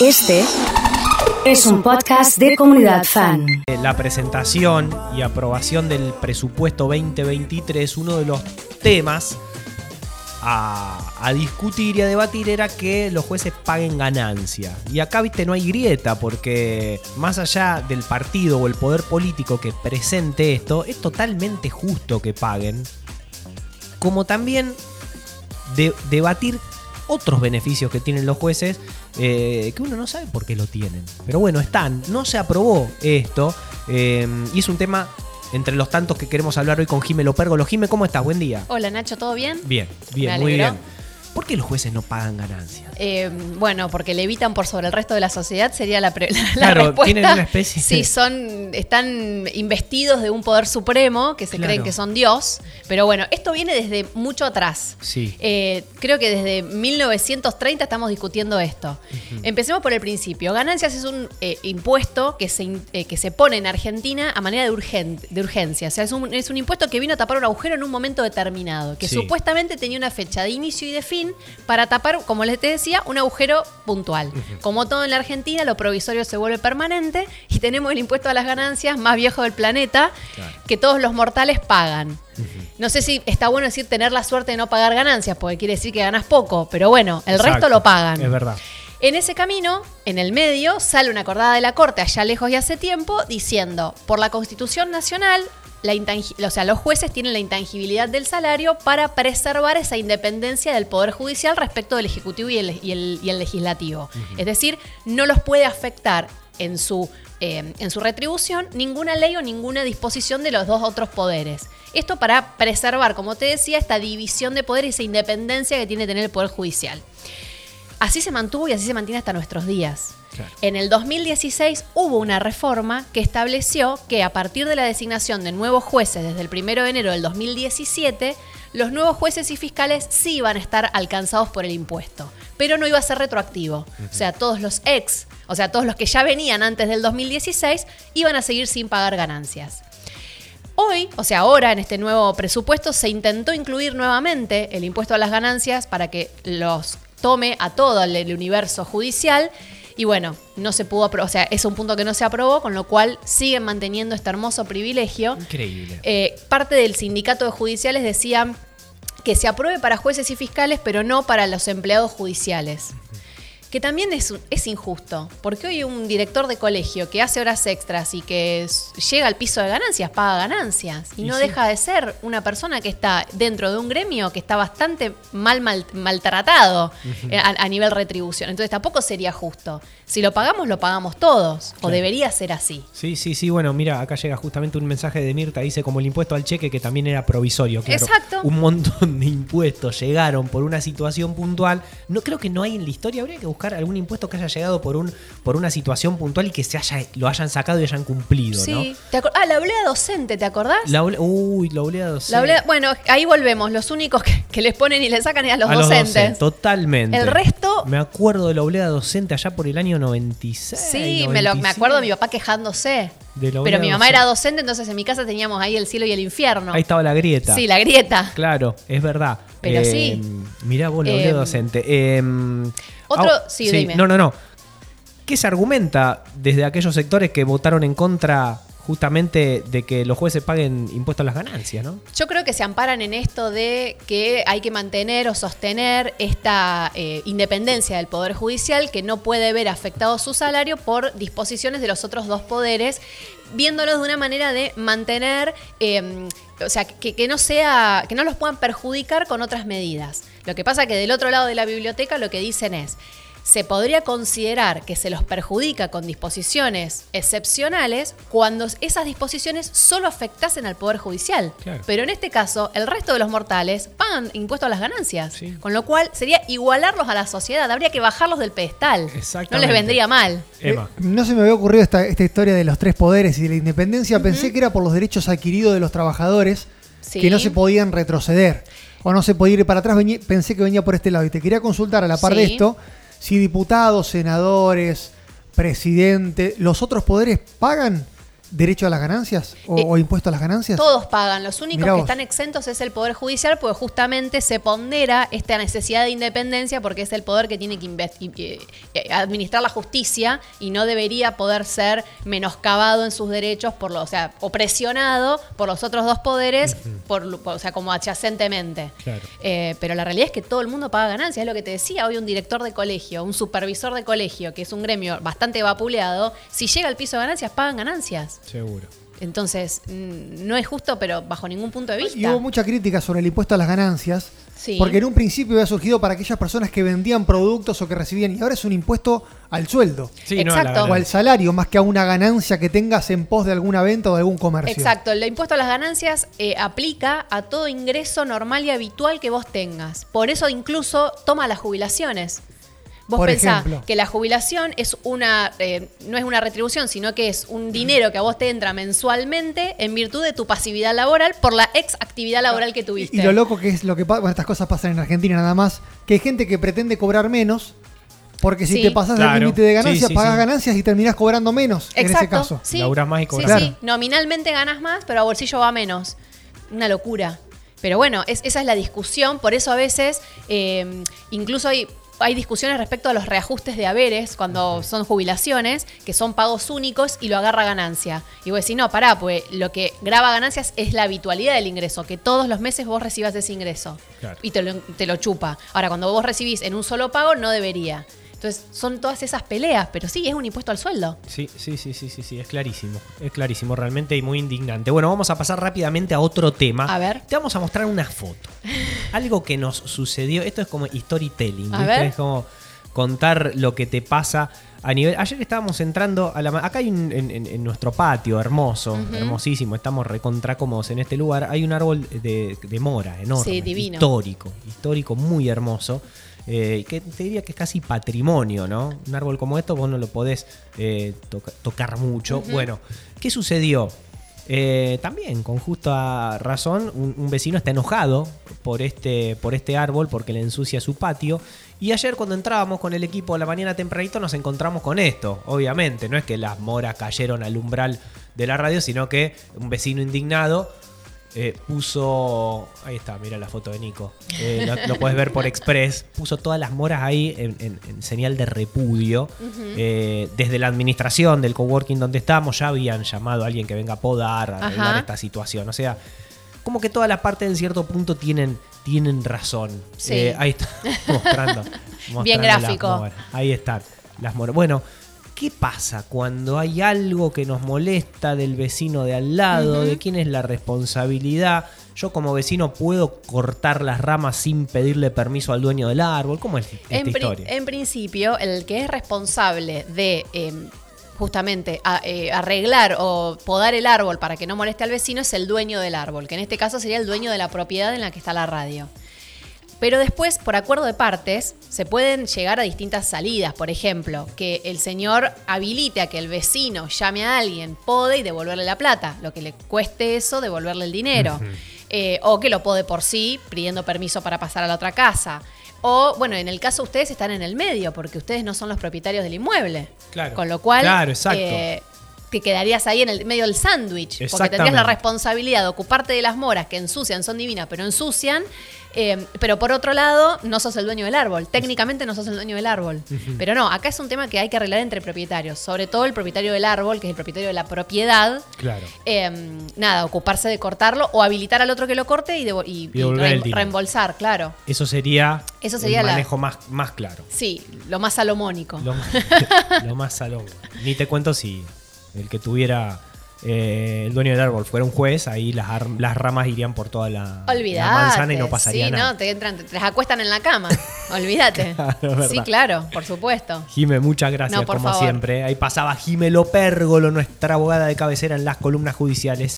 Este es un podcast de comunidad fan. La presentación y aprobación del presupuesto 2023, uno de los temas a, discutir y a debatir era que los jueces paguen ganancia. Y acá, viste, no hay grieta, porque más allá del partido o el poder político que presente esto, es totalmente justo que paguen. Como también de- debatir otros beneficios que tienen los jueces eh, que uno no sabe por qué lo tienen. Pero bueno, están. No se aprobó esto eh, y es un tema entre los tantos que queremos hablar hoy con Jime Lopergolo. Jime, ¿cómo estás? Buen día. Hola Nacho, ¿todo bien? Bien, bien, Me muy bien. ¿Por qué los jueces no pagan ganancias? Eh, bueno, porque levitan por sobre el resto de la sociedad sería la, pre- la Claro, respuesta. tienen una especie Sí, son, están investidos de un poder supremo que se Claro. creen que son Dios. Pero bueno, esto viene desde mucho atrás. Sí. Eh, creo que desde 1930 estamos discutiendo esto. Empecemos por el principio. Ganancias es un eh, impuesto que se, que se pone en Argentina a manera de, urgen- de urgencia. O sea, es un, es un impuesto que vino a tapar un agujero en un momento determinado, que Sí. supuestamente tenía una fecha de inicio y de fin para tapar, como les te decía, un agujero puntual. Como todo en la Argentina, lo provisorio se vuelve permanente y tenemos el impuesto a las ganancias más viejo del planeta Claro. que todos los mortales pagan. No sé si está bueno decir tener la suerte de no pagar ganancias, porque quiere decir que ganas poco, pero bueno, el Exacto, resto lo pagan. Es verdad. En ese camino, en el medio, sale una acordada de la Corte allá lejos y hace tiempo diciendo, por la Constitución Nacional, la intangi- o sea, los jueces tienen la intangibilidad del salario para preservar esa independencia del Poder Judicial respecto del Ejecutivo y el, y el- y el Legislativo. Es decir, no los puede afectar en su, eh, en su retribución ninguna ley o ninguna disposición de los dos otros poderes. Esto para preservar, como te decía, esta división de poder y esa independencia que tiene que tener el Poder Judicial. Así se mantuvo y así se mantiene hasta nuestros días. Claro. En el 2016 hubo una reforma que estableció que a partir de la designación de nuevos jueces desde el 1 de enero del 2017, los nuevos jueces y fiscales sí iban a estar alcanzados por el impuesto, pero no iba a ser retroactivo. O sea, todos los ex, o sea, todos los que ya venían antes del 2016, iban a seguir sin pagar ganancias. Hoy, o sea, ahora en este nuevo presupuesto se intentó incluir nuevamente el impuesto a las ganancias para que los tome a todo el, universo judicial. Y bueno, no se pudo aprobar, o sea, es un punto que no se aprobó, con lo cual siguen manteniendo este hermoso privilegio. Increíble. Eh, parte del sindicato de judiciales decía que se apruebe para jueces y fiscales, pero no para los empleados judiciales. Que también es, es injusto, porque hoy un director de colegio que hace horas extras y que llega al piso de ganancias, paga ganancias, y, Y no sí. deja de ser una persona que está dentro de un gremio que está bastante mal, mal- maltratado eh, a, a nivel retribución. Entonces tampoco sería justo. Si lo pagamos, lo pagamos todos, o debería ser así. Sí, sí, sí. Bueno, mira, acá llega justamente un mensaje de Mirta. Dice como el impuesto al cheque que también era provisorio. Claro, Exacto. Un montón de impuestos llegaron por una situación puntual. No creo que no hay en la historia. Habría que buscar algún impuesto que haya llegado por un por una situación puntual y que se haya lo hayan sacado y hayan cumplido, Sí. ¿Te acor- ah, la oblea docente, ¿te acordás? ¿no? La uy, la oleada docente. La oblea- bueno, ahí volvemos. Los únicos que, que les ponen y le sacan es a los A docentes. totalmente. El resto- Me acuerdo de la oleada docente allá por el año 96. Sí, me, lo, me 97. acuerdo de mi papá quejándose. De la Pero oblea mi mamá docente. era docente, entonces en mi casa teníamos ahí el cielo y el infierno. Ahí estaba la grieta. Sí, la grieta. Claro, es verdad. Pero sí. Mirá vos, la Eh, docente. Eh, otro- ah, sí, dime. No, no, no. ¿Qué se argumenta desde aquellos sectores que votaron en contra justamente de que los jueces paguen impuestos a las ganancias, no? Yo creo que se amparan en esto de que hay que mantener o sostener esta eh, independencia del Poder Judicial que no puede ver afectado su salario por disposiciones de los otros dos poderes, viéndolo de una manera de mantener, eh, o sea, que, que no sea, que no los puedan perjudicar con otras medidas. Lo que pasa que del otro lado de la biblioteca lo que dicen es, se podría considerar que se los perjudica con disposiciones excepcionales cuando esas disposiciones solo afectasen al Poder Judicial. Claro. Pero en este caso, el resto de los mortales pagan impuesto a las ganancias. Sí. Con lo cual sería igualarlos a la sociedad. Habría que bajarlos del pedestal. No Exactamente. les vendría mal. Emma. Eh, no se me había ocurrido esta, esta historia de los tres poderes y de la independencia. Pensé que era por los derechos adquiridos de los trabajadores Sí. que no se podían retroceder o no se podía ir para atrás. Venía- pensé que venía por este lado. Y te quería consultar a la par de esto si diputados, senadores, presidente, los otros poderes pagan derecho a las ganancias o, Eh, o impuesto a las ganancias? Todos pagan, los únicos que están exentos es el Poder Judicial, porque justamente se pondera esta necesidad de independencia, porque es el poder que tiene que eh, administrar la justicia y no debería poder ser menoscabado en sus derechos, por lo, o sea, o presionado por los otros dos poderes, por- o sea, como adyacentemente. Claro. Eh, pero la realidad es que todo el mundo paga ganancias, es lo que te decía hoy un director de colegio, un supervisor de colegio, que es un gremio bastante vapuleado, si llega al piso de ganancias, pagan ganancias. Seguro. Entonces, no es justo, pero bajo ningún punto de vista. Y hubo mucha crítica sobre el impuesto a las ganancias, Sí. porque en un principio había surgido para aquellas personas que vendían productos o que recibían, y ahora es un impuesto al sueldo Sí, no, o al salario, más que a una ganancia que tengas en pos de alguna venta o de algún comercio. Exacto, el impuesto a las ganancias eh, aplica a todo ingreso normal y habitual que vos tengas. Por eso incluso toma las jubilaciones. Vos Por pensá ejemplo. que la jubilación es una, eh, no es una retribución, sino que es un dinero que a vos te entra mensualmente en virtud de tu pasividad laboral por la ex actividad laboral que tuviste. Y lo loco que es lo que pasa, bueno, estas cosas pasan en Argentina nada más, que hay gente que pretende cobrar menos, porque si Sí. te pasas Claro. del límite de ganancias, Sí, sí. ganancias y terminás cobrando menos en ese caso. Sí, Laburás más y sí, cobrás. sí. Nominalmente ganas más, pero a bolsillo va menos. Una locura. Pero bueno, es- esa es la discusión. Por eso a veces, eh, incluso hay, hay discusiones respecto a los reajustes de haberes cuando son jubilaciones, que son pagos únicos y lo agarra ganancia. Y vos decís, no, pará, pues lo que graba ganancias es la habitualidad del ingreso, que todos los meses vos recibas ese ingreso. Claro. Y te lo, te lo chupa. Ahora, cuando vos recibís en un solo pago, no debería. Entonces, son todas esas peleas, pero sí, es un impuesto al sueldo. Sí, sí, sí, sí, sí, sí, es clarísimo. Es clarísimo realmente y muy indignante. Bueno, vamos a pasar rápidamente a otro tema. A ver. Te vamos a mostrar una foto. Algo que nos sucedió. Esto es como storytelling, A ver. Es como contar lo que te pasa a nivel. Ayer estábamos entrando a la. Acá hay un, en, en- en nuestro patio, hermoso, hermosísimo. Estamos recontra cómodos en este lugar. Hay un árbol de, de mora enorme. Sí, divino. Histórico, histórico, muy hermoso. Eh, que te diría que es casi patrimonio, ¿no? Un árbol como esto vos no lo podés eh, toca- tocar mucho. Bueno, ¿qué sucedió? Eh, también, con justa razón, un, un vecino está enojado por este, por este árbol porque le ensucia su patio. Y ayer cuando entrábamos con el equipo a la mañana tempranito nos encontramos con esto, obviamente. No es que las moras cayeron al umbral de la radio, sino que un vecino indignado eh, puso. Ahí está, mira la foto de Nico. Eh, lo, lo puedes ver por Express. Puso todas las moras ahí en, en- en señal de repudio. Eh, desde la administración del coworking donde estamos ya habían llamado a alguien que venga a podar, a arreglar Ajá. esta situación. O sea, como que todas las partes en cierto punto tienen, tienen razón. Sí. Ahí está, mostrando. mostrando Bien las gráfico. moras. Ahí están, las moras. Bueno. ¿Qué pasa cuando hay algo que nos molesta del vecino de al lado? ¿De quién es la responsabilidad? Yo como vecino puedo cortar las ramas sin pedirle permiso al dueño del árbol. ¿Cómo es esta En, historia? en principio, el que es responsable de eh, justamente a- eh, arreglar o podar el árbol para que no moleste al vecino es el dueño del árbol, que en este caso sería el dueño de la propiedad en la que está la radio. Pero después, por acuerdo de partes, se pueden llegar a distintas salidas. Por ejemplo, que el señor habilite a que el vecino llame a alguien, pode y devolverle la plata. Lo que le cueste eso, devolverle el dinero. Eh, o que lo pode por sí, pidiendo permiso para pasar a la otra casa. O, bueno, en el caso ustedes están en el medio, porque ustedes no son los propietarios del inmueble. Claro. Con lo cual, Claro, exacto. eh, que quedarías ahí en el medio del sándwich. Porque tendrías la responsabilidad de ocuparte de las moras que ensucian, son divinas, pero ensucian. eh, pero por otro lado, no sos el dueño del árbol. Técnicamente no sos el dueño del árbol. Pero no, acá es un tema que hay que arreglar entre propietarios. Sobre todo el propietario del árbol, que es el propietario de la propiedad. Claro. Eh, nada, ocuparse de cortarlo o habilitar al otro que lo corte y, y- reembolsar, claro. Eso sería, Eso sería el la- manejo más, más claro. Sí, lo más salomónico. Lo, lo más salón. Ni te cuento si el que tuviera eh, el dueño del árbol fuera un juez, ahí las, ar- las ramas irían por toda la, manzana y no pasaría sí, nada. no, te entran, te las acuestan en la cama. Olvídate. Claro, sí, claro, por supuesto. Jime, muchas gracias No, por como favor. siempre. Ahí pasaba Jime Lopérgolo, nuestra abogada de cabecera en las columnas judiciales.